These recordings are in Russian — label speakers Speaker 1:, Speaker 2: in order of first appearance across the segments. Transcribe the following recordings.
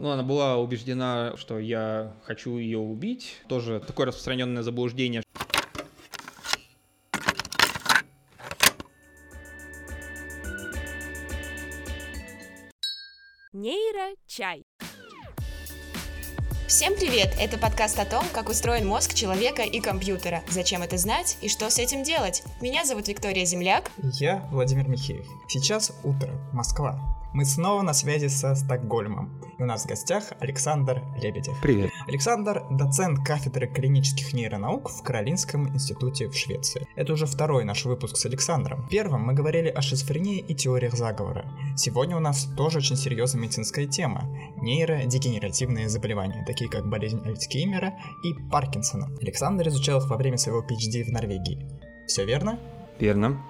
Speaker 1: ну, она была убеждена, что я хочу ее убить. Тоже такое распространенное заблуждение.
Speaker 2: Нейрочай.
Speaker 3: Всем привет! Это подкаст о том, как устроен мозг человека и компьютера, зачем это знать и что с этим делать. Меня зовут Виктория Земляк.
Speaker 4: Я Владимир Михеев. Сейчас утро, Москва. Мы снова на связи со Стокгольмом. И у нас в гостях Александр Лебедев.
Speaker 1: Привет.
Speaker 4: Александр – доцент кафедры клинических нейронаук в Каролинском институте в Швеции. Это уже второй наш выпуск с Александром. В первом мы говорили о шизофрении и теориях заговора. Сегодня у нас тоже очень серьезная медицинская тема – нейродегенеративные заболевания, такие как болезнь Альцгеймера и Паркинсона. Александр изучал их во время своего PhD в Норвегии. Все верно?
Speaker 1: Верно.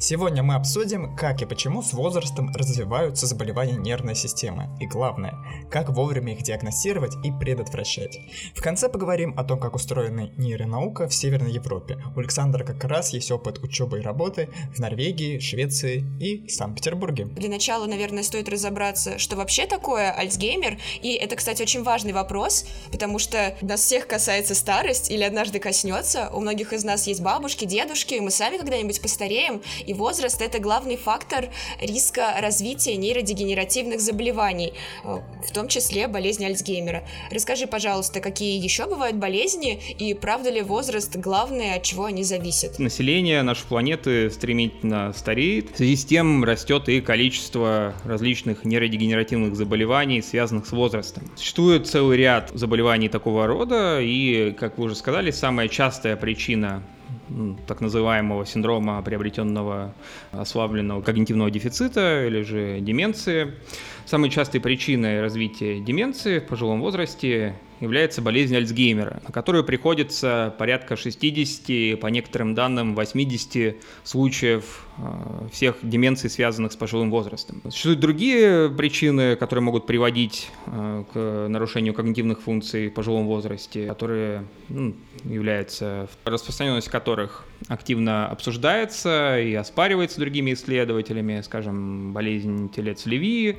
Speaker 4: Сегодня мы обсудим, как и почему с возрастом развиваются заболевания нервной системы. И главное, как вовремя их диагностировать и предотвращать. В конце поговорим о том, как устроена нейронаука в Северной Европе. У Александра как раз есть опыт учебы и работы в Норвегии, Швеции и Санкт-Петербурге.
Speaker 3: Для начала, наверное, стоит разобраться, что вообще такое Альцгеймер. И это, кстати, очень важный вопрос, потому что нас всех касается старость или однажды коснется. У многих из нас есть бабушки, дедушки, мы сами когда-нибудь постареем, и возраст это главный фактор риска развития нейродегенеративных заболеваний, э, в том числе болезни Альцгеймера. Расскажи, пожалуйста, какие еще бывают болезни и правда ли возраст главное, от чего они зависят?
Speaker 1: Население нашей планеты стремительно стареет. В связи с тем растет и количество различных нейродегенеративных заболеваний, связанных с возрастом. Существует целый ряд заболеваний такого рода, и, как вы уже сказали, самая частая причина так называемого синдрома приобретенного ослабленного когнитивного дефицита или же деменции. Самой частой причиной развития деменции в пожилом возрасте является болезнь Альцгеймера, на которую приходится порядка 60, по некоторым данным 80 случаев э, всех деменций, связанных с пожилым возрастом. Существуют другие причины, которые могут приводить э, к нарушению когнитивных функций в пожилом возрасте, которые ну, являются, распространенность которых активно обсуждается и оспаривается другими исследователями, скажем, болезнь телец-леви,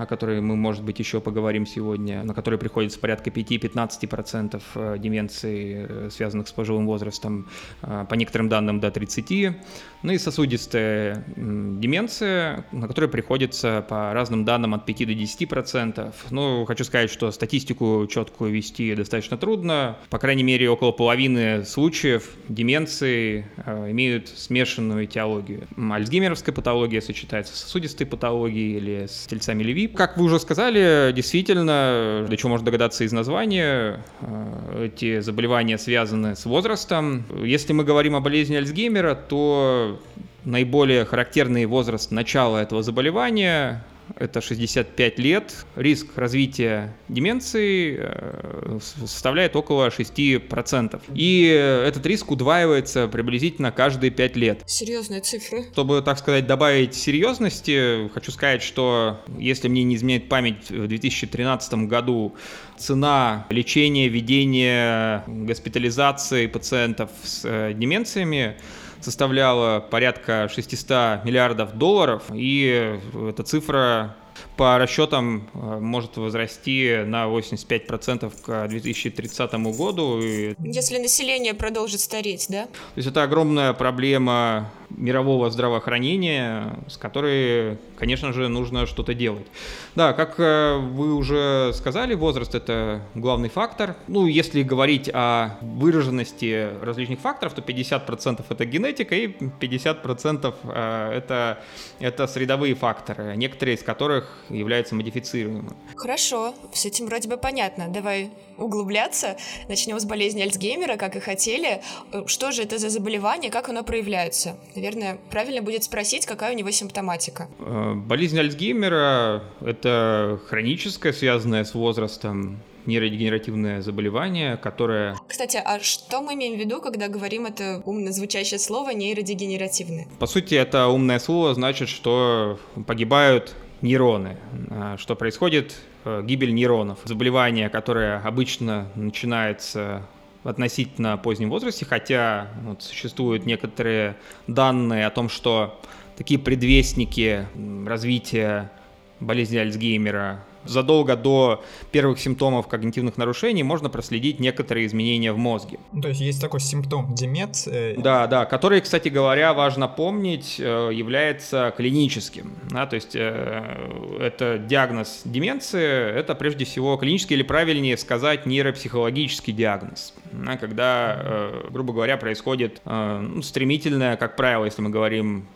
Speaker 1: о которой мы, может быть, еще поговорим сегодня, на которой приходится порядка 5-15% э, деменций, э, связанных с пожилым возрастом, э, по некоторым данным до 30%. Ну и сосудистая деменция, на которой приходится по разным данным от 5 до 10%. Ну, хочу сказать, что статистику четкую вести достаточно трудно. По крайней мере, около половины случаев деменции имеют смешанную этиологию. Альцгеймеровская патология сочетается с сосудистой патологией или с тельцами Леви, как вы уже сказали, действительно, до чего можно догадаться из названия, э, эти заболевания связаны с возрастом. Если мы говорим о болезни Альцгеймера, то наиболее характерный возраст начала этого заболевания это 65 лет, риск развития деменции э, составляет около 6%. И этот риск удваивается приблизительно каждые 5 лет.
Speaker 3: Серьезные цифры.
Speaker 1: Чтобы, так сказать, добавить серьезности, хочу сказать, что если мне не изменяет память, в 2013 году цена лечения, ведения госпитализации пациентов с э, деменциями составляла порядка 600 миллиардов долларов, и эта цифра по расчетам э, может возрасти на 85% к 2030 году.
Speaker 3: Если население продолжит стареть, да? То
Speaker 1: есть это огромная проблема мирового здравоохранения, с которой, конечно же, нужно что-то делать. Да, как э, вы уже сказали, возраст это главный фактор. Ну, если говорить о выраженности различных факторов, то 50% это генетика и 50% э, это, это средовые факторы, некоторые из которых являются модифицируемыми.
Speaker 3: Хорошо, с этим вроде бы понятно. Давай углубляться. Начнем с болезни Альцгеймера, как и хотели. Э, что же это за заболевание, как оно проявляется? Наверное, правильно будет спросить, какая у него симптоматика.
Speaker 1: Э, болезнь Альцгеймера — это хроническое, связанное с возрастом нейродегенеративное заболевание, которое...
Speaker 3: Кстати, а что мы имеем в виду, когда говорим это умно звучащее слово нейродегенеративное?
Speaker 1: По сути, это умное слово значит, что погибают нейроны. А что происходит? Э, гибель нейронов. Заболевание, которое обычно начинается в относительно позднем возрасте, хотя вот, существуют некоторые данные о том, что такие предвестники развития болезни Альцгеймера задолго до первых симптомов когнитивных нарушений можно проследить некоторые изменения в мозге.
Speaker 4: Ну, то есть есть такой симптом демец.
Speaker 1: Э... Да, да, который, кстати говоря, важно помнить, э, является клиническим. Да, то есть э, это диагноз деменции, это прежде всего клинический или правильнее сказать нейропсихологический диагноз. Да, когда, э, грубо говоря, происходит э, ну, стремительное, как правило, если мы говорим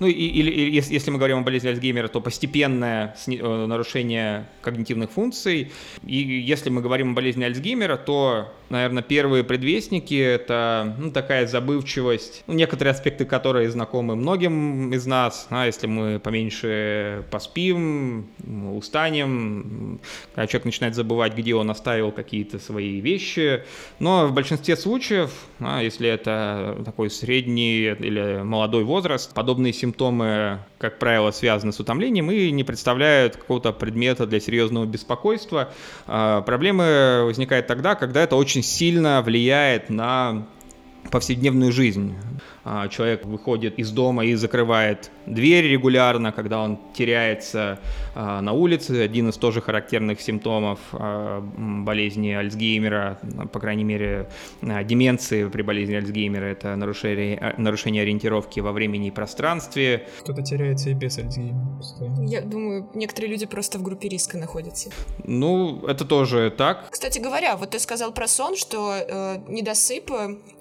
Speaker 1: ну, или, или если мы говорим о болезни Альцгеймера, то постепенное э, нарушение когнитивных функций. И если мы говорим о болезни Альцгеймера, то, наверное, первые предвестники — это ну, такая забывчивость, ну, некоторые аспекты которой знакомы многим из нас. А если мы поменьше поспим, устанем, когда человек начинает забывать, где он оставил какие-то свои вещи. Но в большинстве случаев, а, если это такой средний или молодой возраст, подобные симптомы, как правило, связаны с утомлением и не представляют какого-то предмета для серьезного беспокойства. А, проблемы возникают тогда, когда это очень сильно влияет на повседневную жизнь. А, человек выходит из дома и закрывает дверь регулярно, когда он теряется а, на улице. Один из тоже характерных симптомов а, болезни Альцгеймера, по крайней мере, деменции при болезни Альцгеймера, это нарушение, нарушение ориентировки во времени и пространстве.
Speaker 4: Кто-то теряется и без Альцгеймера.
Speaker 3: Я думаю, некоторые люди просто в группе риска находятся.
Speaker 1: Ну, это тоже так.
Speaker 3: Кстати говоря, вот ты сказал про сон, что э, недосып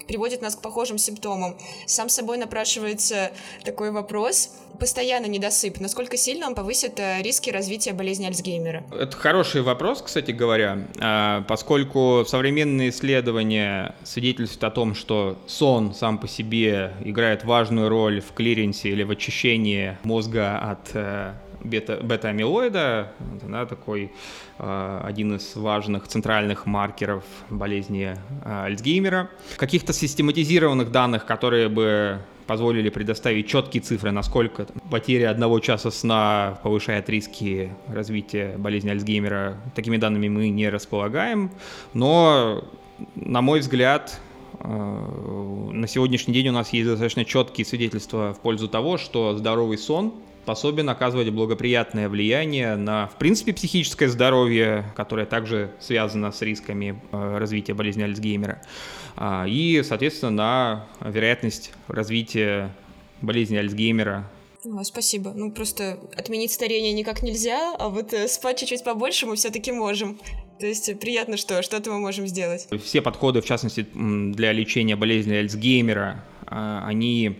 Speaker 3: приводит нас к похожим симптомам. Сам собой напрашивается такой вопрос. Постоянно недосып. Насколько сильно он повысит э, риски развития болезни Альцгеймера?
Speaker 1: Это хороший вопрос, кстати говоря, а, поскольку современные исследования свидетельствуют о том, что сон сам по себе играет важную роль в клиренсе или в очищении мозга от э, бета, бета-амилоида, да, такой э, один из важных центральных маркеров болезни э, Альцгеймера. Каких-то систематизированных данных, которые бы позволили предоставить четкие цифры, насколько потеря одного часа сна повышает риски развития болезни Альцгеймера. Такими данными мы не располагаем, но, на мой взгляд, э, на сегодняшний день у нас есть достаточно четкие свидетельства в пользу того, что здоровый сон способен оказывать благоприятное влияние на, в принципе, психическое здоровье, которое также связано с рисками э, развития болезни Альцгеймера, а, и, соответственно, на вероятность развития болезни Альцгеймера
Speaker 3: спасибо. Ну, просто отменить старение никак нельзя, а вот э, спать чуть-чуть побольше мы все-таки можем. То есть приятно, что что-то мы можем сделать.
Speaker 1: Все подходы, в частности, для лечения болезни Альцгеймера, а, они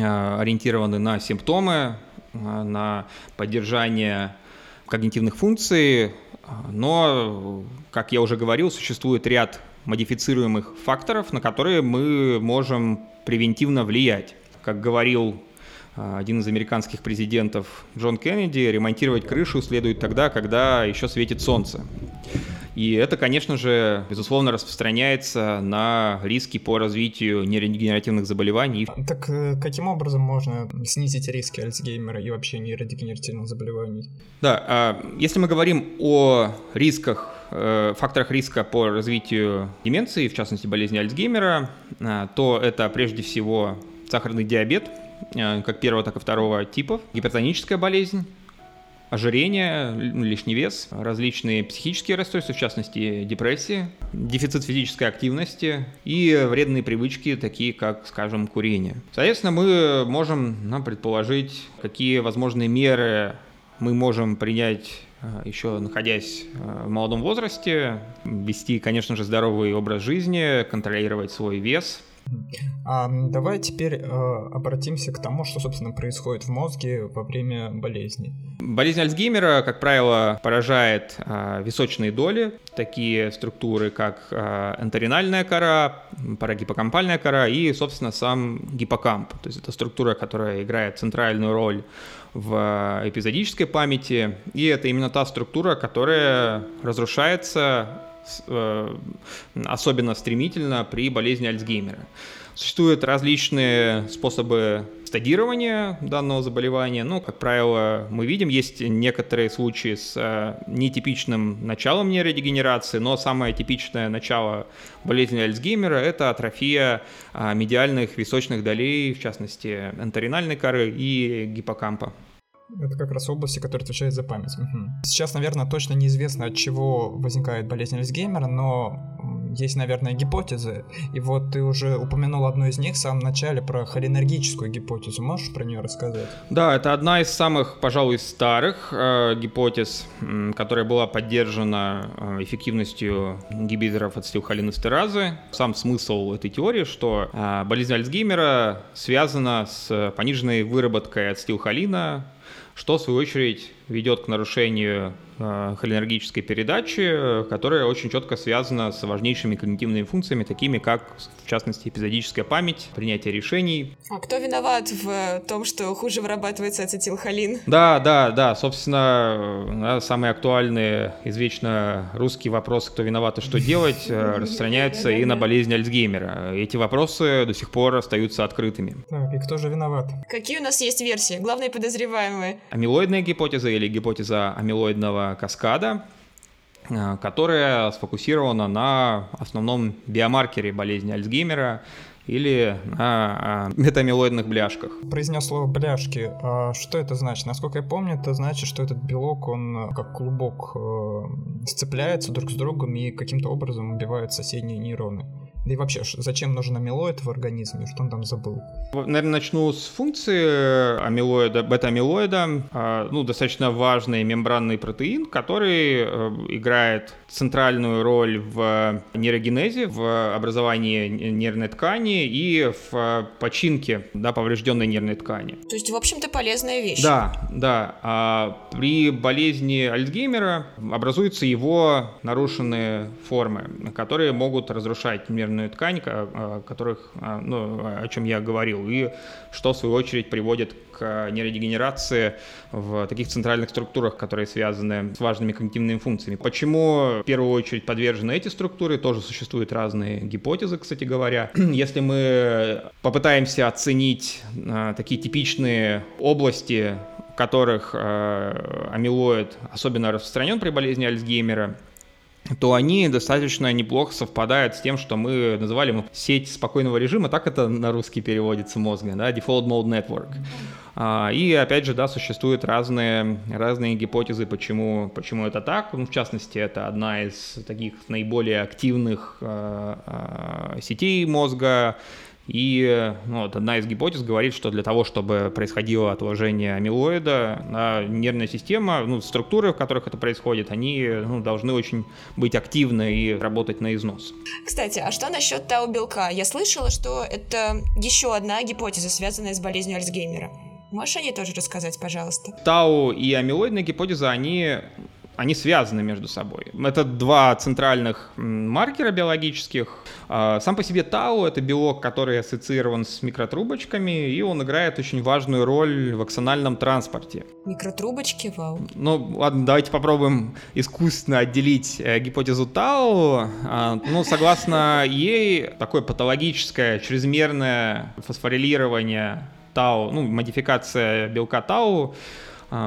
Speaker 1: а, ориентированы на симптомы, на поддержание когнитивных функций, но, как я уже говорил, существует ряд модифицируемых факторов, на которые мы можем превентивно влиять. Как говорил а, один из американских президентов Джон Кеннеди, ремонтировать крышу следует тогда, когда еще светит солнце. И это, конечно же, безусловно, распространяется на риски по развитию нейродегенеративных заболеваний.
Speaker 4: Так э, каким образом можно снизить риски Альцгеймера и вообще нейродегенеративных заболеваний?
Speaker 1: Да, а, если мы говорим о рисках э, факторах риска по развитию деменции, в частности болезни Альцгеймера, а, то это прежде всего сахарный диабет, э, как первого, так и второго типов, гипертоническая болезнь, ожирение, ну, лишний вес, различные психические расстройства, в частности депрессии, дефицит физической активности и вредные привычки, такие как, скажем, курение. Соответственно, мы можем ну, предположить, какие возможные меры мы можем принять э, еще находясь э, в молодом возрасте, вести, конечно же, здоровый образ жизни, контролировать свой вес –
Speaker 4: а, давай теперь э, обратимся к тому, что, собственно, происходит в мозге во время болезни.
Speaker 1: Болезнь Альцгеймера, как правило, поражает э, височные доли, такие структуры, как э, энторинальная кора, парагиппокампальная кора и, собственно, сам гиппокамп. То есть это структура, которая играет центральную роль в эпизодической памяти, и это именно та структура, которая разрушается особенно стремительно при болезни Альцгеймера. Существуют различные способы стадирования данного заболевания. Ну, как правило, мы видим, есть некоторые случаи с э, нетипичным началом нейродегенерации, но самое типичное начало болезни Альцгеймера – это атрофия э, медиальных височных долей, в частности, энторинальной коры и гиппокампа.
Speaker 4: Это как раз области, которые отвечают за память. Угу. Сейчас, наверное, точно неизвестно, от чего возникает болезнь Альцгеймера, но есть, наверное, гипотезы. И вот ты уже упомянул одну из них в самом начале про холинергическую гипотезу. Можешь про нее рассказать?
Speaker 1: Да, это одна из самых, пожалуй, старых э, гипотез, э, которая была поддержана э, эффективностью ингибиторов ацетилхолинестеразы. Сам смысл этой теории, что э, болезнь Альцгеймера связана с пониженной выработкой ацетилхолина что, в свою очередь, ведет к нарушению э, холинергической передачи, которая очень четко связана с важнейшими когнитивными функциями, такими как, в частности, эпизодическая память, принятие решений.
Speaker 3: А кто виноват в том, что хуже вырабатывается ацетилхолин?
Speaker 1: Да, да, да. Собственно, да, самые актуальные, извечно русские вопросы, кто виноват и что делать, э, распространяются и на болезнь Альцгеймера. Эти вопросы до сих пор остаются открытыми.
Speaker 4: Так, и кто же виноват?
Speaker 3: Какие у нас есть версии? Главные подозреваемые?
Speaker 1: Амилоидная гипотеза или гипотеза амилоидного каскада, э, которая сфокусирована на основном биомаркере болезни Альцгеймера или на а, метамилоидных бляшках.
Speaker 4: Произнес слово бляшки. А что это значит? Насколько я помню, это значит, что этот белок, он э, как клубок э, сцепляется друг с другом и каким-то образом убивает соседние нейроны. Да и вообще, зачем нужен амилоид в организме? Что он там забыл?
Speaker 1: Наверное, начну с функции амилоида, бета-амилоида. А, ну, достаточно важный мембранный протеин, который э, играет центральную роль в нейрогенезе, в образовании нервной ткани и в починке да, поврежденной нервной ткани.
Speaker 3: То есть, в общем-то, полезная вещь.
Speaker 1: Да, да. А при болезни Альцгеймера образуются его нарушенные формы, которые могут разрушать нервную нервную ткань, о, которых, ну, о чем я говорил, и что в свою очередь приводит к нейродегенерации в таких центральных структурах, которые связаны с важными когнитивными функциями. Почему в первую очередь подвержены эти структуры, тоже существуют разные гипотезы, кстати говоря. Если мы попытаемся оценить а, такие типичные области в которых амилоид особенно распространен при болезни Альцгеймера, то они достаточно неплохо совпадают с тем, что мы называли сеть спокойного режима, так это на русский переводится мозга, да, Default Mode Network. А, и опять же, да, существуют разные, разные гипотезы, почему, почему это так. Ну, в частности, это одна из таких наиболее активных э, э, сетей мозга, и ну, вот одна из гипотез говорит, что для того, чтобы происходило отложение амилоида, нервная система, ну, структуры, в которых это происходит, они ну, должны очень быть активны и работать на износ.
Speaker 3: Кстати, а что насчет тау-белка? Я слышала, что это еще одна гипотеза, связанная с болезнью Альцгеймера. Можешь о ней тоже рассказать, пожалуйста?
Speaker 1: Тау и амилоидная гипотеза, они они связаны между собой. Это два центральных маркера биологических. А, сам по себе тау — это белок, который ассоциирован с микротрубочками, и он играет очень важную роль в аксональном транспорте.
Speaker 3: Микротрубочки, вау.
Speaker 1: Ну, ладно, давайте попробуем искусственно отделить э, гипотезу тау. Ну, согласно ей, такое патологическое, чрезмерное фосфорилирование тау, ну, модификация белка тау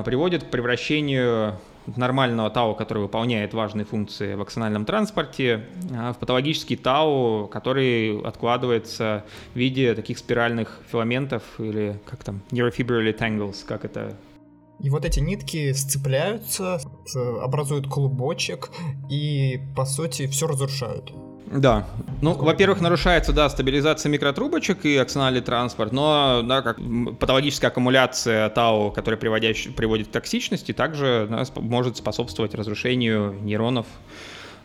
Speaker 1: приводит к превращению нормального ТАУ, который выполняет важные функции в аксональном транспорте, а в патологический ТАУ, который откладывается в виде таких спиральных филаментов или как там, neurofibrillary tangles, как это
Speaker 4: и вот эти нитки сцепляются, образуют клубочек и, по сути, все разрушают.
Speaker 1: Да. Ну, во-первых, нарушается, да, стабилизация микротрубочек и аксональный транспорт, но, да, как патологическая аккумуляция ТАУ, которая приводит к токсичности, также да, может способствовать разрушению нейронов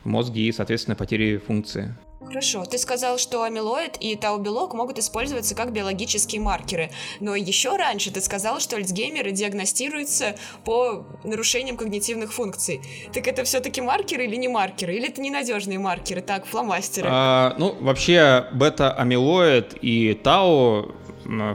Speaker 1: в мозге и, соответственно, потере функции.
Speaker 3: Хорошо, ты сказал, что амилоид и тау-белок могут использоваться как биологические маркеры, но еще раньше ты сказал, что альцгеймеры диагностируются по нарушениям когнитивных функций. Так это все-таки маркеры или не маркеры? Или это ненадежные маркеры, так, фломастеры?
Speaker 1: А, ну, вообще, бета-амилоид и тау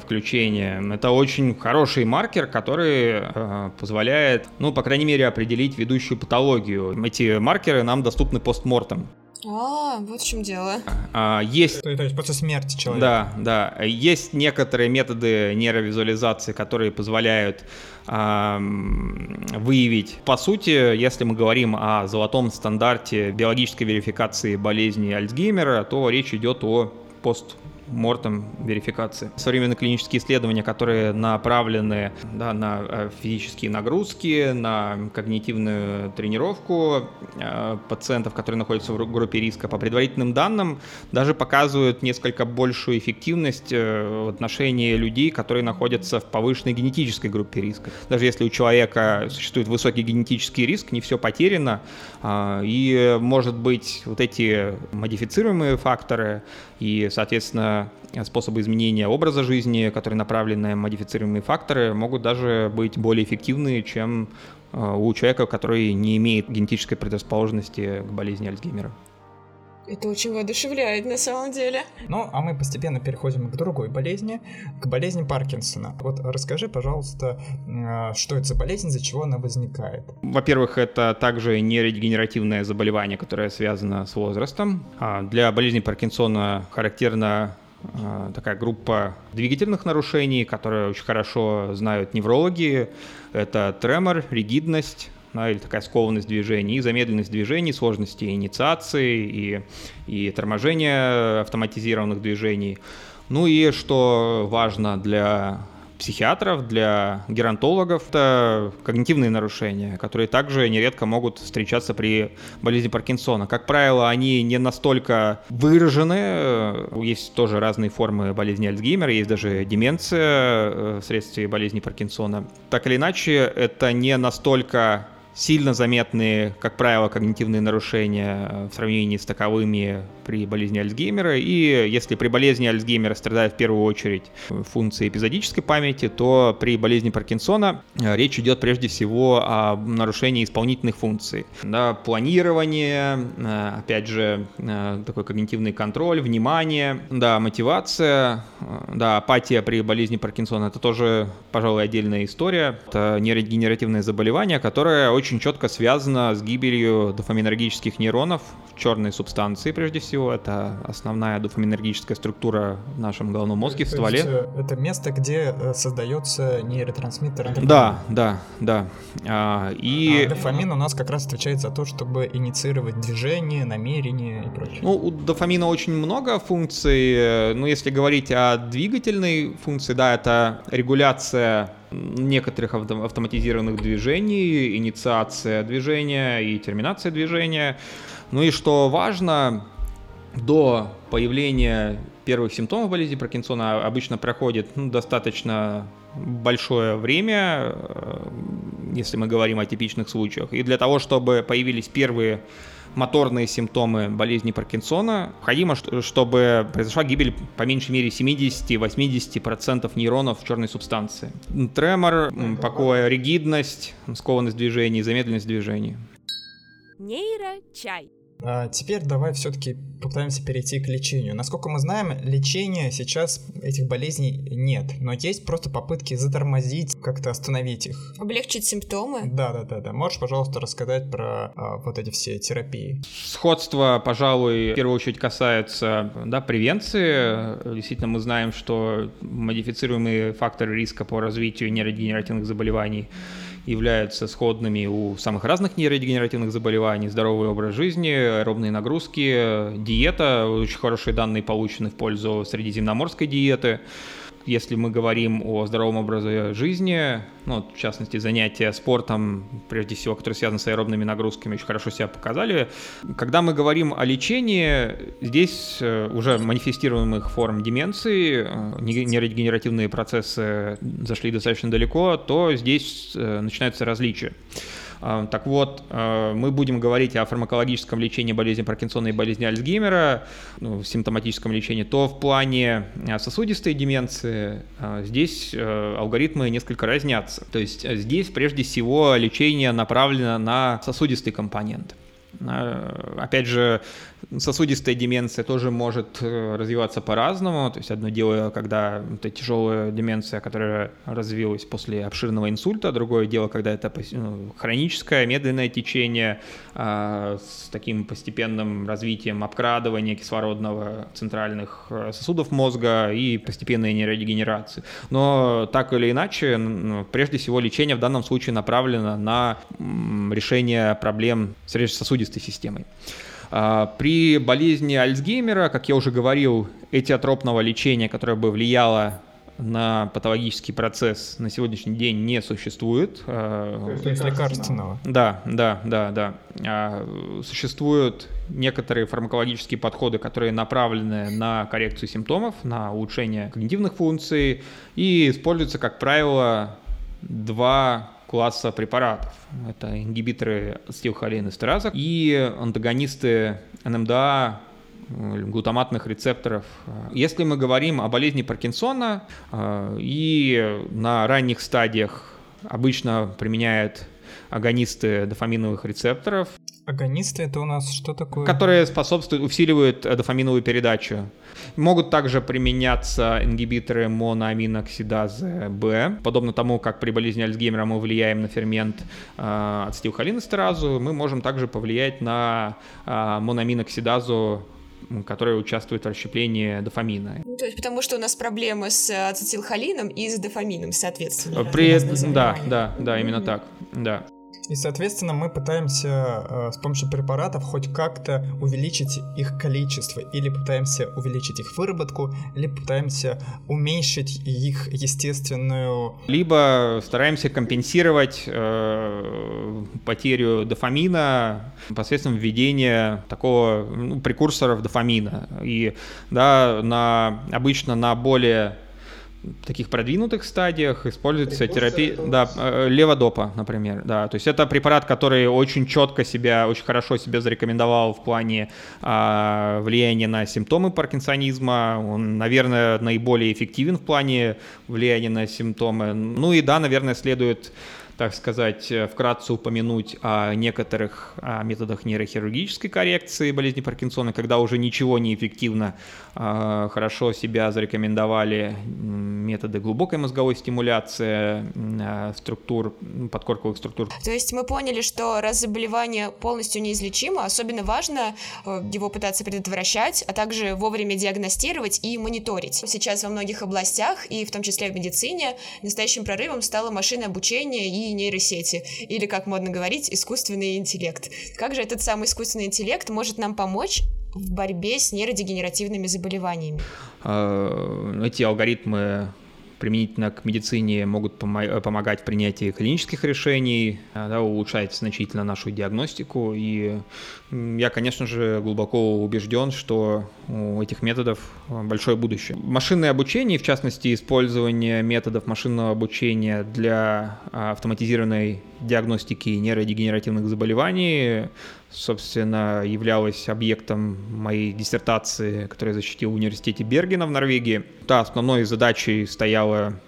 Speaker 1: включение. Это очень хороший маркер, который э, позволяет, ну, по крайней мере, определить ведущую патологию. Эти маркеры нам доступны постмортом.
Speaker 3: А, вот в чем дело.
Speaker 1: А, есть...
Speaker 4: То, то есть после смерти человека.
Speaker 1: Да, да. Есть некоторые методы нейровизуализации, которые позволяют а, выявить. По сути, если мы говорим о золотом стандарте биологической верификации болезни Альцгеймера, то речь идет о пост постмортом верификации. Современные клинические исследования, которые направлены да, на э, физические нагрузки, на когнитивную тренировку э, пациентов, которые находятся в группе риска, по предварительным данным, даже показывают несколько большую эффективность э, в отношении людей, которые находятся в повышенной генетической группе риска. Даже если у человека существует высокий генетический риск, не все потеряно, а, и, может быть, вот эти модифицируемые факторы и, соответственно, способы изменения образа жизни, которые направлены на модифицируемые факторы, могут даже быть более эффективны, чем а, у человека, который не имеет генетической предрасположенности к болезни Альцгеймера.
Speaker 3: Это очень воодушевляет на самом деле.
Speaker 4: Ну, а мы постепенно переходим к другой болезни, к болезни Паркинсона. Вот расскажи, пожалуйста, что это за болезнь, из-за чего она возникает?
Speaker 1: Во-первых, это также нейродегенеративное заболевание, которое связано с возрастом. А, для болезни Паркинсона характерна а, такая группа двигательных нарушений, которые очень хорошо знают неврологи. Это тремор, ригидность, да, или такая скованность движений, и замедленность движений, сложности инициации и, и торможения автоматизированных движений. Ну и что важно для психиатров, для геронтологов, это когнитивные нарушения, которые также нередко могут встречаться при болезни Паркинсона. Как правило, они не настолько выражены, есть тоже разные формы болезни Альцгеймера, есть даже деменция э, вследствие болезни Паркинсона. Так или иначе, это не настолько сильно заметные, как правило, когнитивные нарушения э, в сравнении с таковыми при болезни Альцгеймера. И если при болезни Альцгеймера страдает в первую очередь функции эпизодической памяти, то при болезни Паркинсона э, речь идет прежде всего о нарушении исполнительных функций. Да, планирование, э, опять же, такой когнитивный контроль, внимание, да, мотивация, да, апатия при болезни Паркинсона — это тоже, пожалуй, отдельная история. Это нейрогенеративное заболевание, которое очень очень четко связано с гибелью дофаминергических нейронов в черной субстанции, прежде всего. Это основная дофаминергическая структура в нашем головном мозге, в стволе. Есть,
Speaker 4: э, это место, где э, создается нейротрансмиттер
Speaker 1: дофамин. Да, да, да. А, и...
Speaker 4: а дофамин у нас как раз отвечает за то, чтобы инициировать движение, намерение и прочее.
Speaker 1: Ну, у дофамина очень много функций. Ну, если говорить о двигательной функции, да, это регуляция некоторых автоматизированных движений, инициация движения и терминация движения. Ну и что важно, до появления первых симптомов болезни Паркинсона обычно проходит ну, достаточно большое время, э, если мы говорим о типичных случаях. И для того, чтобы появились первые моторные симптомы болезни Паркинсона, необходимо, чтобы произошла гибель по меньшей мере 70-80% нейронов черной субстанции. Тремор, покой, ригидность, скованность движений, замедленность движений.
Speaker 4: Нейрочай. А теперь давай все-таки попытаемся перейти к лечению. Насколько мы знаем, лечения сейчас этих болезней нет, но есть просто попытки затормозить, как-то остановить их.
Speaker 3: Облегчить симптомы?
Speaker 4: Да, да, да, да. Можешь, пожалуйста, рассказать про а, вот эти все терапии?
Speaker 1: Сходство, пожалуй, в первую очередь касается да, превенции. Действительно, мы знаем, что модифицируемые факторы риска по развитию нейродегенеративных заболеваний являются сходными у самых разных нейродегенеративных заболеваний, здоровый образ жизни, аэробные нагрузки, диета, очень хорошие данные получены в пользу средиземноморской диеты, если мы говорим о здоровом образе жизни, ну, в частности, занятия спортом, прежде всего, которые связаны с аэробными нагрузками, очень хорошо себя показали. Когда мы говорим о лечении, здесь э, уже манифестируемых форм деменции, э, нейродегенеративные процессы зашли достаточно далеко, то здесь э, начинаются различия. А, так вот, а, мы будем говорить о фармакологическом лечении болезни Паркинсона и болезни Альцгеймера, ну, симптоматическом лечении, то в плане а, сосудистой деменции здесь алгоритмы несколько разнятся. То есть здесь прежде всего лечение направлено на сосудистый компонент. Опять же, Сосудистая деменция тоже может э, развиваться по-разному. То есть одно дело, когда это тяжелая деменция, которая развилась после обширного инсульта, другое дело, когда это ну, хроническое, медленное течение а, с таким постепенным развитием обкрадывания кислородного центральных э, сосудов мозга и постепенной нейродегенерации. Но так или иначе, прежде всего лечение в данном случае направлено на решение проблем с сосудистой системой. А, при болезни Альцгеймера, как я уже говорил, этиотропного лечения, которое бы влияло на патологический процесс на сегодняшний день не существует.
Speaker 4: А, То есть лекарственного?
Speaker 1: Да, да, да, да. А, существуют некоторые фармакологические подходы, которые направлены на коррекцию симптомов, на улучшение когнитивных функций и используются, как правило, два класса препаратов. Это ингибиторы ацетилхолинэстераза и антагонисты НМДА глутаматных рецепторов. Если мы говорим о болезни Паркинсона э, и на ранних стадиях обычно применяют агонисты дофаминовых рецепторов.
Speaker 4: Агонисты это у нас что такое?
Speaker 1: Которые способствуют, усиливают дофаминовую передачу. Могут также применяться ингибиторы моноаминоксидазы Б. Подобно тому, как при болезни Альцгеймера мы влияем на фермент э, ацетилхолинэстеразу, мы можем также повлиять на э, моноаминоксидазу которые участвуют в расщеплении дофамина.
Speaker 3: Ну, то есть потому что у нас проблемы с ацетилхолином и с дофамином, соответственно.
Speaker 1: При... Да, да, да, именно так, да.
Speaker 4: И, соответственно, мы пытаемся э, с помощью препаратов хоть как-то увеличить их количество, или пытаемся увеличить их выработку, или пытаемся уменьшить их естественную...
Speaker 1: Либо стараемся компенсировать э, потерю дофамина посредством введения такого ну, прекурсоров дофамина. И да, на, обычно на более таких продвинутых стадиях используется терапия, да, э, леводопа, например, да, то есть это препарат, который очень четко себя, очень хорошо себя зарекомендовал в плане а, влияния на симптомы паркинсонизма, он, наверное, наиболее эффективен в плане влияния на симптомы, ну и да, наверное, следует так сказать, э, вкратце упомянуть о некоторых методах нейрохирургической коррекции болезни Паркинсона, когда уже ничего не эффективно, а, хорошо себя зарекомендовали методы глубокой мозговой стимуляции а, структур, подкорковых структур.
Speaker 3: То есть мы поняли, что раз заболевание полностью неизлечимо, особенно важно э, его пытаться предотвращать, а также вовремя диагностировать и мониторить. Сейчас во многих областях, и в том числе в медицине, настоящим прорывом стало машинное обучение и нейросети, или, как модно говорить, искусственный интеллект. Как же этот самый искусственный интеллект может нам помочь в борьбе с нейродегенеративными заболеваниями?
Speaker 1: А, эти алгоритмы применительно к медицине могут помогать в принятии клинических решений, а, да, улучшать значительно нашу диагностику. И я, конечно же, глубоко убежден, что у этих методов большое будущее. Машинное обучение, в частности, использование методов машинного обучения для а, автоматизированной диагностики нейродегенеративных заболеваний, собственно, являлось объектом моей диссертации, которую я защитил в университете Бергена в Норвегии. Да, основной задачей стояла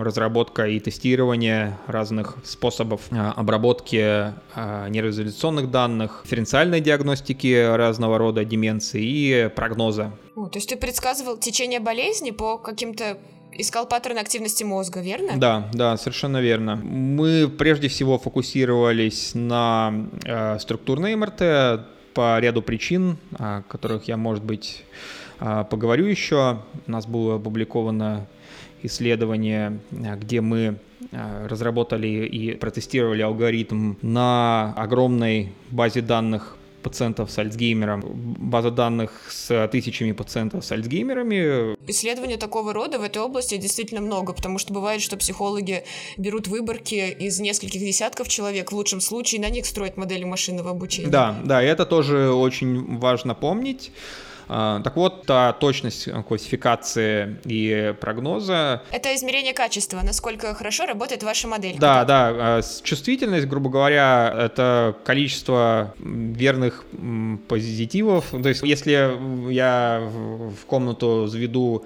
Speaker 1: разработка и тестирование разных способов а, обработки а, нейроизоляционных данных, дифференциальной диагностики разного рода деменции и прогноза.
Speaker 3: О, то есть ты предсказывал течение болезни по каким-то искал паттерны активности мозга, верно?
Speaker 1: Да, да, совершенно верно. Мы прежде всего фокусировались на э, структурной МРТ по ряду причин, о которых я, может быть, э, поговорю еще. У нас было опубликовано исследование, э, где мы э, разработали и протестировали алгоритм на огромной базе данных пациентов с Альцгеймером, база данных с тысячами пациентов с Альцгеймерами.
Speaker 3: Исследований такого рода в этой области действительно много, потому что бывает, что психологи берут выборки из нескольких десятков человек, в лучшем случае на них строят модели машинного обучения.
Speaker 1: Да, да, это тоже очень важно помнить. А, так вот, та точность классификации и прогноза...
Speaker 3: Это измерение качества, насколько хорошо работает ваша модель.
Speaker 1: Да, да. А, чувствительность, грубо говоря, это количество верных позитивов. То есть, если я в комнату заведу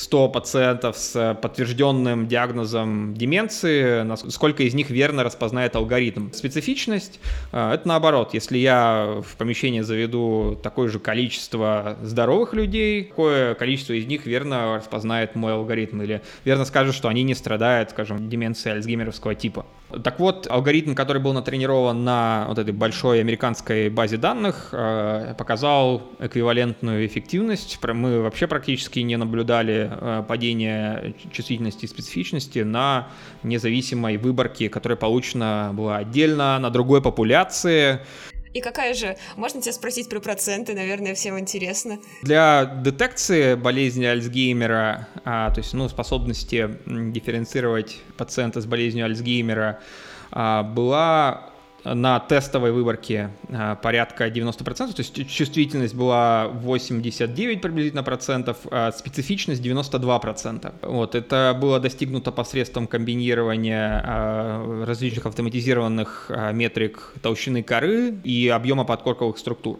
Speaker 1: 100 пациентов с подтвержденным диагнозом деменции, сколько из них верно распознает алгоритм. Специфичность а, — это наоборот. Если я в помещение заведу такое же количество здоровых людей, какое количество из них верно распознает мой алгоритм или верно скажет, что они не страдают, скажем, деменцией альцгеймеровского типа. Так вот, алгоритм, который был натренирован на вот этой большой американской базе данных, э, показал эквивалентную эффективность. Мы вообще практически не наблюдали э, падения чувствительности и специфичности на независимой выборке, которая получена была отдельно на другой популяции.
Speaker 3: И какая же, можно тебя спросить про проценты, наверное, всем интересно.
Speaker 1: Для детекции болезни Альцгеймера, а, то есть ну, способности дифференцировать пациента с болезнью Альцгеймера, а, была на тестовой выборке а, порядка 90%, то есть чувствительность была 89 приблизительно процентов, а специфичность 92 процента. Вот, это было достигнуто посредством комбинирования а, различных автоматизированных метрик толщины коры и объема подкорковых структур.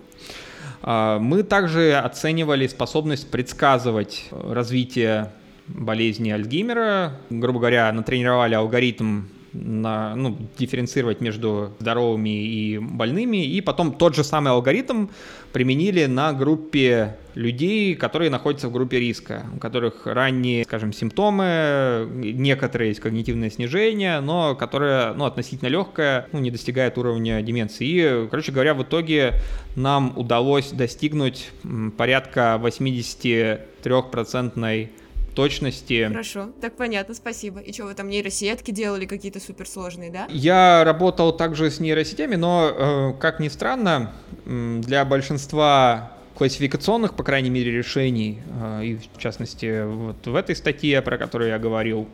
Speaker 1: Мы также оценивали способность предсказывать развитие болезни Альцгеймера. Грубо говоря, натренировали алгоритм на, ну, дифференцировать между здоровыми и больными, и потом тот же самый алгоритм применили на группе людей, которые находятся в группе риска, у которых ранние, скажем, симптомы, некоторые есть когнитивное снижение, но которое, ну, относительно легкое, ну, не достигает уровня деменции. И, короче говоря, в итоге нам удалось достигнуть порядка 83% точности.
Speaker 3: Хорошо, так понятно, спасибо. И что, вы там нейросетки делали какие-то суперсложные, да?
Speaker 1: Я работал также с нейросетями, но, э, как ни странно, для большинства классификационных, по крайней мере, решений, э, и в частности вот в этой статье, про которую я говорил,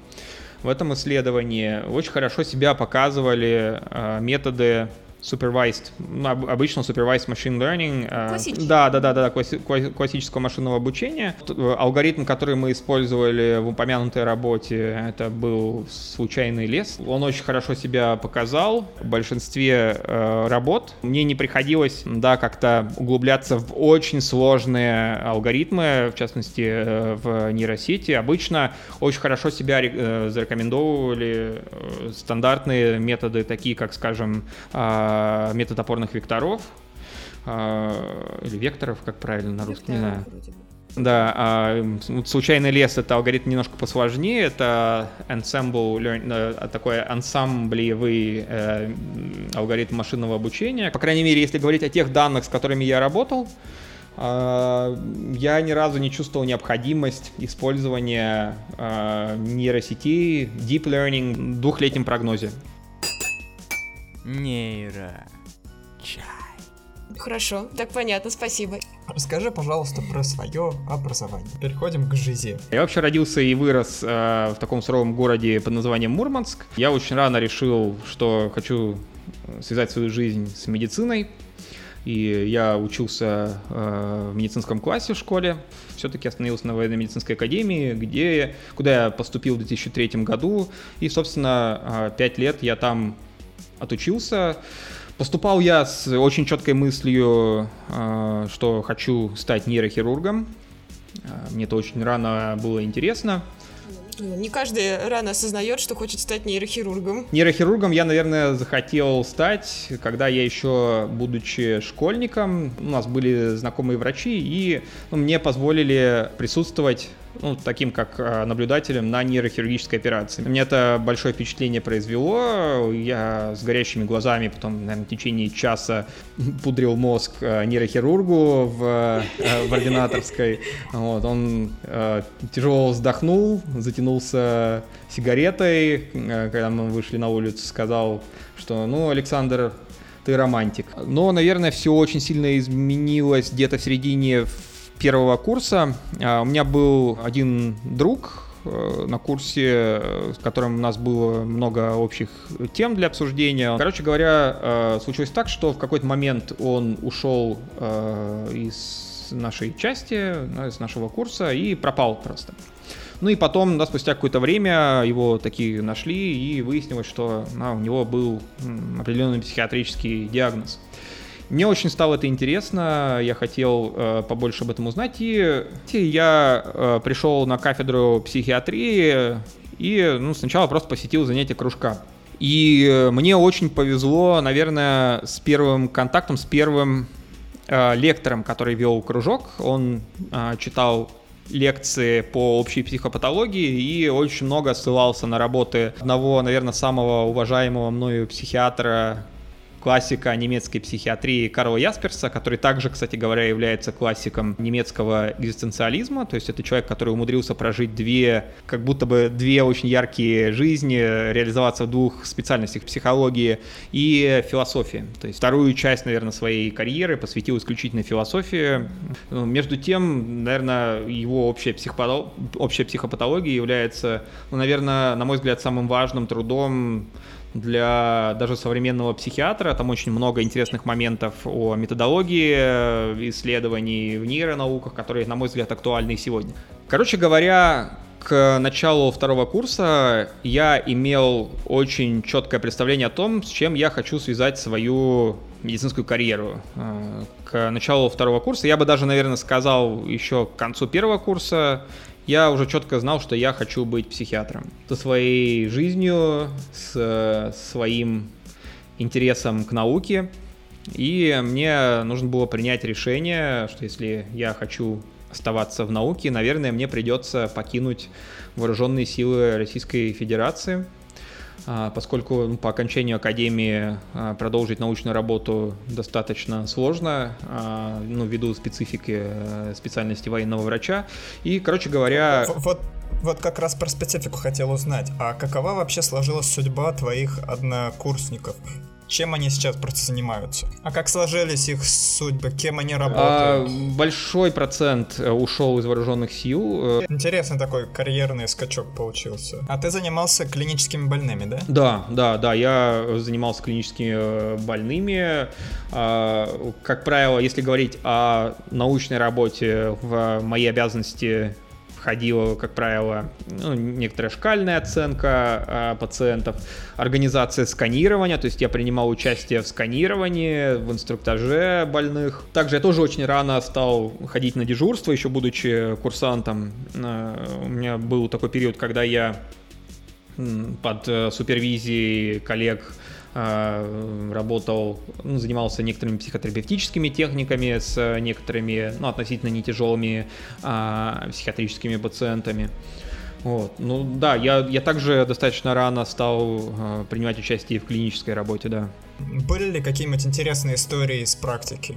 Speaker 1: в этом исследовании очень хорошо себя показывали э, методы supervised, ну, обычно supervised machine learning.
Speaker 3: Э, Классический.
Speaker 1: Да, да, да, да, классического машинного обучения. Э, алгоритм, который мы использовали в упомянутой работе, это был случайный лес. Он очень хорошо себя показал в большинстве э, работ. Мне не приходилось, да, как-то углубляться в очень сложные алгоритмы, в частности, э, в нейросети. Обычно очень хорошо себя э, зарекомендовывали э, стандартные методы, такие как, скажем, Э, метод опорных векторов, э, или векторов, как правильно на русском, не знаю. Да, а, случайный лес это алгоритм немножко посложнее, это ensemble learn, э, такой ансамблевый э, алгоритм машинного обучения. По крайней мере, если говорить о тех данных, с которыми я работал, э, я ни разу не чувствовал необходимость использования э, нейросетей, deep learning в двухлетнем прогнозе.
Speaker 2: Нейро. Чай.
Speaker 3: Хорошо, так понятно, спасибо.
Speaker 4: Расскажи, пожалуйста, про свое образование. Переходим к жизни.
Speaker 1: Я вообще родился и вырос э, в таком суровом городе под названием Мурманск. Я очень рано решил, что хочу э, связать свою жизнь с медициной. И я учился э, в медицинском классе в школе. Все-таки остановился на военно-медицинской академии, где, куда я поступил в 2003 году. И, собственно, э, пять лет я там отучился. Поступал я с очень четкой мыслью, а, что хочу стать нейрохирургом. А, мне это очень рано было интересно.
Speaker 3: Не каждый рано осознает, что хочет стать нейрохирургом.
Speaker 1: Нейрохирургом я, наверное, захотел стать, когда я еще, будучи школьником, у нас были знакомые врачи, и ну, мне позволили присутствовать ну, таким как э, наблюдателем на нейрохирургической операции. Мне это большое впечатление произвело. Я с горящими глазами потом, наверное, в течение часа пудрил мозг э, нейрохирургу в, э, в ординаторской. Вот, он тяжело вздохнул, затянулся сигаретой, когда мы вышли на улицу, сказал, что, ну, Александр, ты романтик. Но, наверное, все очень сильно изменилось где-то в середине первого курса а, у меня был один друг э, на курсе, с которым у нас было много общих тем для обсуждения. Короче говоря, э, случилось так, что в какой-то момент он ушел э, из нашей части, из нашего курса и пропал просто. Ну и потом, да, спустя какое-то время его такие нашли, и выяснилось, что да, у него был определенный психиатрический диагноз. Мне очень стало это интересно, я хотел э, побольше об этом узнать, и, я э, пришел на кафедру психиатрии и ну, сначала просто посетил занятия кружка. И э, мне очень повезло, наверное, с первым контактом, с первым э, лектором, который вел кружок. Он э, читал лекции по общей психопатологии и очень много ссылался на работы одного, наверное, самого уважаемого мною психиатра классика немецкой психиатрии Карла Ясперса, который также, кстати говоря, является классиком немецкого экзистенциализма, то есть это человек, который умудрился прожить две, как будто бы две очень яркие жизни, реализоваться в двух специальностях психологии и философии. То есть вторую часть, наверное, своей карьеры посвятил исключительно философии. Между тем, наверное, его общая, психопатол... общая психопатология является, ну, наверное, на мой взгляд, самым важным трудом для даже современного психиатра. Там очень много интересных моментов о методологии э, исследований в нейронауках, которые, на мой взгляд, актуальны и сегодня. Короче говоря, к началу второго курса я имел очень четкое представление о том, с чем я хочу связать свою медицинскую карьеру. Э, к началу второго курса, я бы даже, наверное, сказал еще к концу первого курса, я уже четко знал, что я хочу быть психиатром. Со своей жизнью, с своим интересом к науке. И мне нужно было принять решение, что если я хочу оставаться в науке, наверное, мне придется покинуть вооруженные силы Российской Федерации. А, поскольку ну, по окончанию академии а, продолжить научную работу достаточно сложно, а, ну, ввиду специфики э, специальности военного врача. И, короче говоря...
Speaker 4: Вот, вот как раз про специфику хотел узнать. А какова вообще сложилась судьба твоих однокурсников? Чем они сейчас просто занимаются? А как сложились их судьбы? Кем они работают?
Speaker 1: А, большой процент э, ушел из вооруженных сил.
Speaker 4: Э. Интересный такой карьерный скачок получился. А ты занимался клиническими больными, да?
Speaker 1: Да, да, да. Я занимался клиническими э, больными. А, как правило, если говорить о научной работе в мои обязанности входила, как правило, ну, некоторая шкальная оценка а, пациентов, организация сканирования, то есть я принимал участие в сканировании, в инструктаже больных. Также я тоже очень рано стал ходить на дежурство, еще будучи курсантом. А, у меня был такой период, когда я под э, супервизией коллег работал, ну, занимался некоторыми психотерапевтическими техниками с некоторыми, ну, относительно не тяжелыми а, психиатрическими пациентами. Вот. Ну да, я, я также достаточно рано стал а, принимать участие в клинической работе, да.
Speaker 4: Были ли какие-нибудь интересные истории из практики?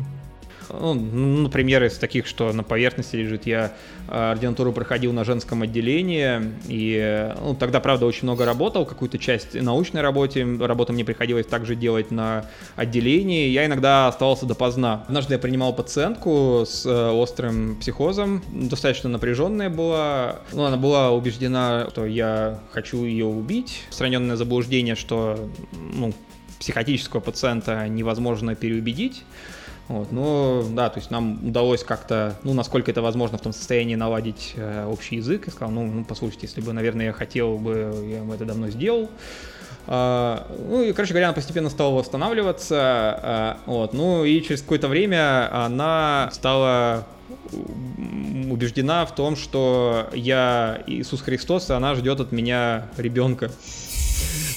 Speaker 1: Ну, например, из таких, что на поверхности лежит, я а, ординатуру проходил на женском отделении, и ну, тогда, правда, очень много работал, какую-то часть научной работы, работы мне приходилось также делать на отделении, я иногда оставался допоздна. Однажды я принимал пациентку с э, острым психозом, достаточно напряженная была, ну, она была убеждена, что я хочу ее убить, устраненное заблуждение, что ну, психотического пациента невозможно переубедить, вот, ну, да, то есть нам удалось как-то, ну, насколько это возможно, в том состоянии наладить э, общий язык. Я сказал, ну, ну, послушайте, если бы, наверное, я хотел бы, я бы это давно сделал. Uh, ну и, короче говоря, она постепенно стала восстанавливаться, uh, вот, ну и через какое-то время она стала убеждена в том, что я Иисус Христос, и она ждет от меня ребенка.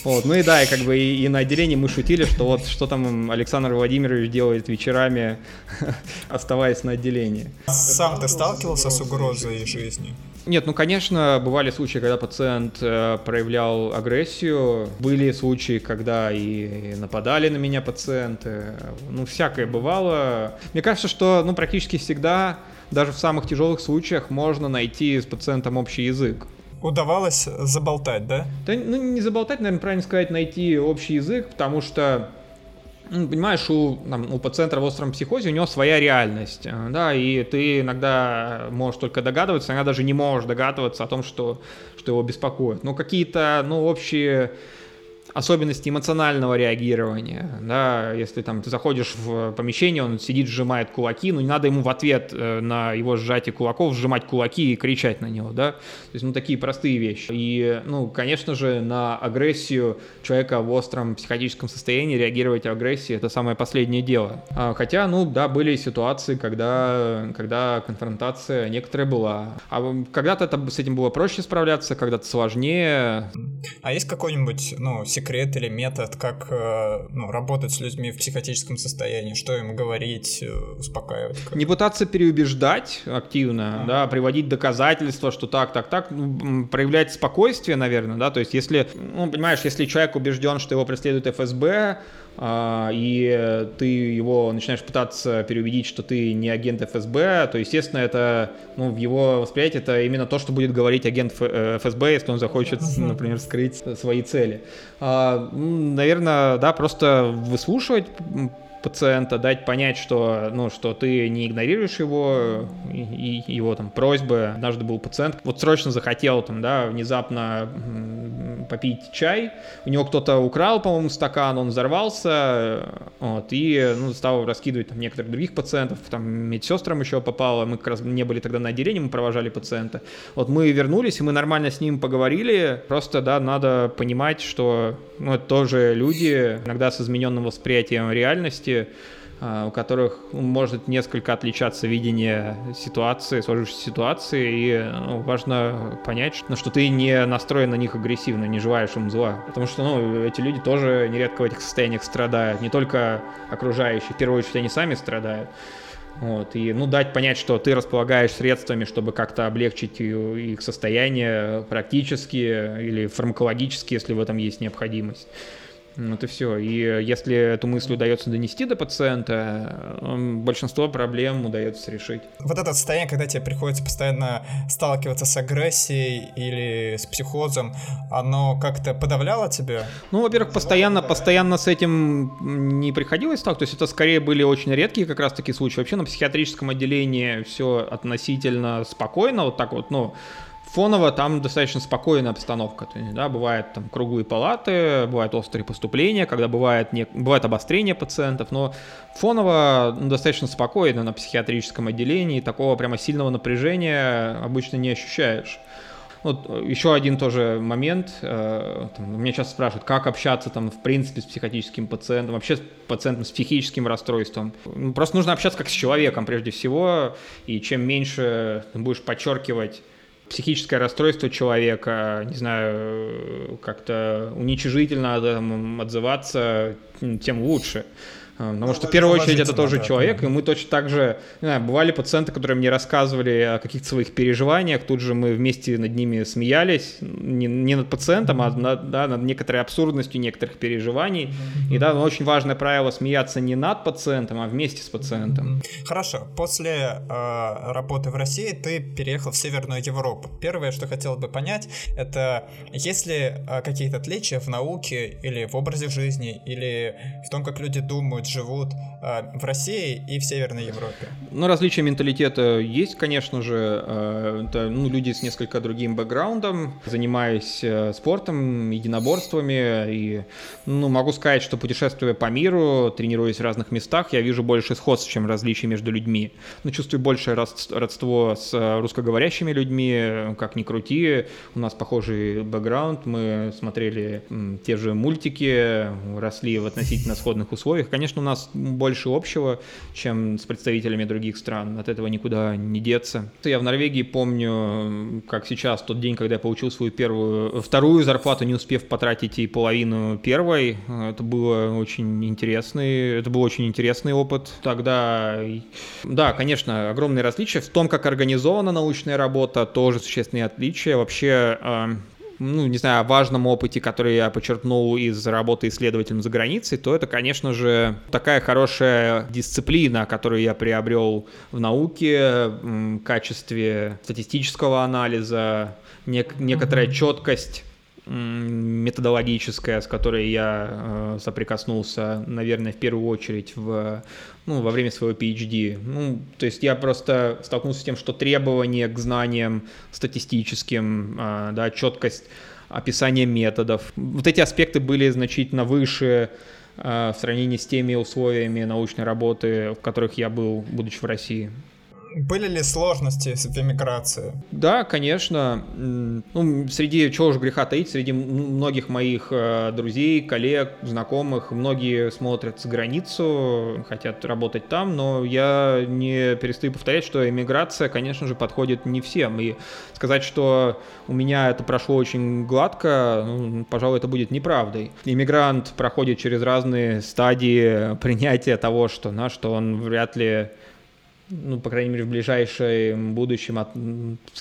Speaker 1: Вот, ну и да, и как бы и, и на отделении мы шутили, что вот что там Александр Владимирович делает вечерами, оставаясь на отделении.
Speaker 4: Сам ты сталкивался с угрозой жизни?
Speaker 1: Нет, ну, конечно, бывали случаи, когда пациент э, проявлял агрессию. Были случаи, когда и нападали на меня пациенты. Ну, всякое бывало. Мне кажется, что, ну, практически всегда, даже в самых тяжелых случаях, можно найти с пациентом общий язык
Speaker 4: удавалось заболтать, да?
Speaker 1: Да, ну, не заболтать, наверное, правильно сказать, найти общий язык, потому что ну, понимаешь, у, там, у пациента в остром психозе у него своя реальность, э, да, и ты иногда можешь только догадываться, иногда даже не можешь догадываться о том, что, что его беспокоит. Но какие-то, ну, общие особенности эмоционального реагирования, да, если там ты заходишь в помещение, он сидит, сжимает кулаки, ну не надо ему в ответ э, на его сжатие кулаков сжимать кулаки и кричать на него, да, то есть, ну, такие простые вещи. И, ну, конечно же, на агрессию человека в остром психотическом состоянии реагировать агрессией — это самое последнее дело. А, хотя, ну, да, были ситуации, когда, когда конфронтация некоторая была. А когда-то это, с этим было проще справляться, когда-то сложнее.
Speaker 4: А есть какой-нибудь, ну, секрет или метод, как э, ну, работать с людьми в психотическом состоянии, что им говорить, э, успокаивать? Как?
Speaker 1: Не пытаться переубеждать активно, а. да, приводить доказательства, что так, так, так, ну, проявлять спокойствие, наверное, да, то есть если, ну, понимаешь, если человек убежден, что его преследует ФСБ, и ты его начинаешь пытаться переубедить, что ты не агент ФСБ, то, естественно, это, ну, в его восприятии это именно то, что будет говорить агент ФСБ, э, если он захочет, например, скрыть свои цели. А, наверное, да, просто выслушивать пациента, дать понять, что, ну, что ты не игнорируешь его, и, и его там просьбы. Однажды был пациент, вот срочно захотел там, да, внезапно попить чай, у него кто-то украл, по-моему, стакан, он взорвался, вот, и, ну, стал раскидывать там некоторых других пациентов, там медсестрам еще попало, мы как раз не были тогда на отделении, мы провожали пациента. Вот мы вернулись, и мы нормально с ним поговорили, просто, да, надо понимать, что, ну, это тоже люди, иногда с измененным восприятием реальности, личности, а, у которых может несколько отличаться видение ситуации, сложившейся ситуации, и ну, важно понять, что, что ты не настроен на них агрессивно, не желаешь им зла. Потому что ну, эти люди тоже нередко в этих состояниях страдают, не только окружающие, в первую очередь они сами страдают. Вот, и, ну, дать понять, что ты располагаешь средствами, чтобы как-то облегчить их состояние практически или фармакологически, если в этом есть необходимость. Вот и все. И если эту мысль удается донести до пациента, большинство проблем удается решить.
Speaker 4: Вот это состояние, когда тебе приходится постоянно сталкиваться с агрессией или с психозом, оно как-то подавляло тебя?
Speaker 1: Ну, во-первых, постоянно, постоянно с этим не приходилось так. То есть это скорее были очень редкие как раз таки случаи. Вообще на психиатрическом отделении все относительно спокойно, вот так вот, ну, фоново там достаточно спокойная обстановка. То есть, да, бывают там круглые палаты, бывают острые поступления, когда бывает, не, бывает обострение пациентов, но фоново ну, достаточно спокойно на психиатрическом отделении, такого прямо сильного напряжения обычно не ощущаешь. Вот еще один тоже момент. Э, там, меня часто спрашивают, как общаться там в принципе с психотическим пациентом, вообще с пациентом с психическим расстройством. Ну, просто нужно общаться как с человеком прежде всего, и чем меньше ты будешь подчеркивать психическое расстройство человека, не знаю, как-то уничижительно отзываться, тем лучше. А, потому что в первую очередь это тоже да, человек, да. и мы точно так же, не знаю, бывали пациенты, которые мне рассказывали о каких-то своих переживаниях, тут же мы вместе над ними смеялись, не, не над пациентом, а над, да, над некоторой абсурдностью некоторых переживаний. И да, но очень важное правило смеяться не над пациентом, а вместе с пациентом.
Speaker 4: Хорошо, после э, работы в России ты переехал в Северную Европу. Первое, что хотел бы понять, это есть ли э, какие-то отличия в науке или в образе жизни, или в том, как люди думают, живут э, в России и в Северной Европе?
Speaker 1: Ну, различия менталитета есть, конечно же. Э, это ну, люди с несколько другим бэкграундом, занимаясь э, спортом, единоборствами. И ну, могу сказать, что путешествуя по миру, тренируясь в разных местах, я вижу больше сходств, чем различий между людьми. Ну, чувствую большее родство с русскоговорящими людьми, как ни крути. У нас похожий бэкграунд, мы смотрели те же мультики, росли в относительно сходных условиях. Конечно, у нас больше общего, чем с представителями других стран. От этого никуда не деться. Я в Норвегии помню, как сейчас, тот день, когда я получил свою первую, вторую зарплату, не успев потратить и половину первой. Это было очень интересный, это был очень интересный опыт. Тогда, да, конечно, огромные различия в том, как организована научная работа, тоже существенные отличия. Вообще, ну, не знаю, о важном опыте, который я подчеркнул из работы исследователем за границей, то это, конечно же, такая хорошая дисциплина, которую я приобрел в науке, в качестве статистического анализа, нек- некоторая четкость методологическая, с которой я э, соприкоснулся, наверное, в первую очередь в, ну, во время своего PhD. Ну, то есть я просто столкнулся с тем, что требования к знаниям статистическим, э, да, четкость описания методов, вот эти аспекты были значительно выше э, в сравнении с теми условиями научной работы, в которых я был, будучи в России.
Speaker 4: Были ли сложности в эмиграции?
Speaker 1: Да, конечно. Ну, среди, чего уж греха таить, среди многих моих э, друзей, коллег, знакомых, многие смотрят за границу, хотят работать там, но я не перестаю повторять, что эмиграция, конечно же, подходит не всем. И сказать, что у меня это прошло очень гладко, ну, пожалуй, это будет неправдой. Иммигрант проходит через разные стадии принятия того, что, на, что он вряд ли ну, по крайней мере, в ближайшем будущем, от,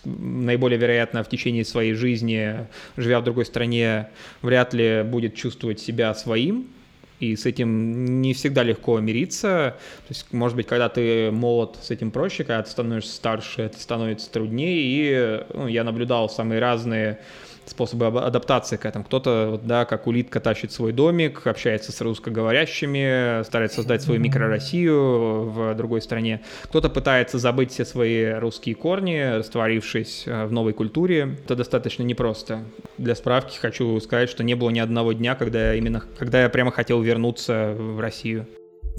Speaker 1: наиболее вероятно, в течение своей жизни, живя в другой стране, вряд ли будет чувствовать себя своим. и с этим не всегда легко мириться. То есть, может быть, когда ты молод, с этим проще, когда ты становишься старше, это становится труднее, и ну, я наблюдал самые разные способы адаптации к этому. Кто-то, да, как улитка тащит свой домик, общается с русскоговорящими, старается создать свою микро-Россию в другой стране. Кто-то пытается забыть все свои русские корни, растворившись э, в новой культуре. Это достаточно непросто. Для справки хочу сказать, что не было ни одного дня, когда я именно, когда я прямо хотел вернуться в Россию.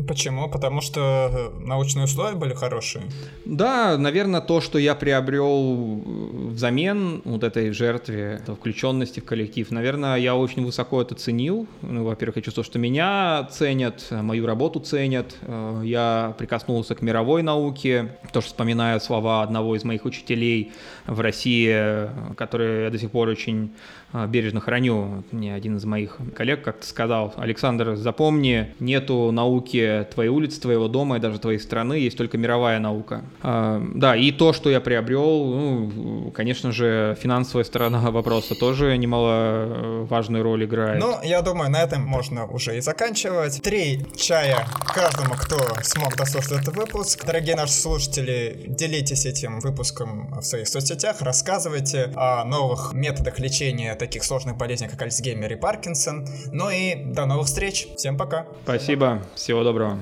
Speaker 4: Почему? Потому что э, научные условия были хорошие?
Speaker 1: Да, наверное, то, что я приобрел взамен вот этой жертве, включенности в коллектив, наверное, я очень высоко это ценил. Ну, во-первых, я чувствую, что меня ценят, мою работу ценят. Э, я прикоснулся к мировой науке, тоже вспоминаю слова одного из моих учителей в России, который я до сих пор очень э, бережно храню. Мне один из моих коллег как-то сказал, Александр, запомни, нету науки твоей улицы, твоего дома и даже твоей страны, есть только мировая наука. А, да, и то, что я приобрел, ну, конечно же, финансовая сторона вопроса тоже немаловажную роль играет.
Speaker 4: Ну, я думаю, на этом можно уже и заканчивать. Три чая каждому, кто смог дослушать этот выпуск. Дорогие наши слушатели, делитесь этим выпуском в своих соцсетях, рассказывайте о новых методах лечения таких сложных болезней, как Альцгеймер и Паркинсон. Ну и до новых встреч. Всем пока.
Speaker 1: Спасибо. Всего доброго.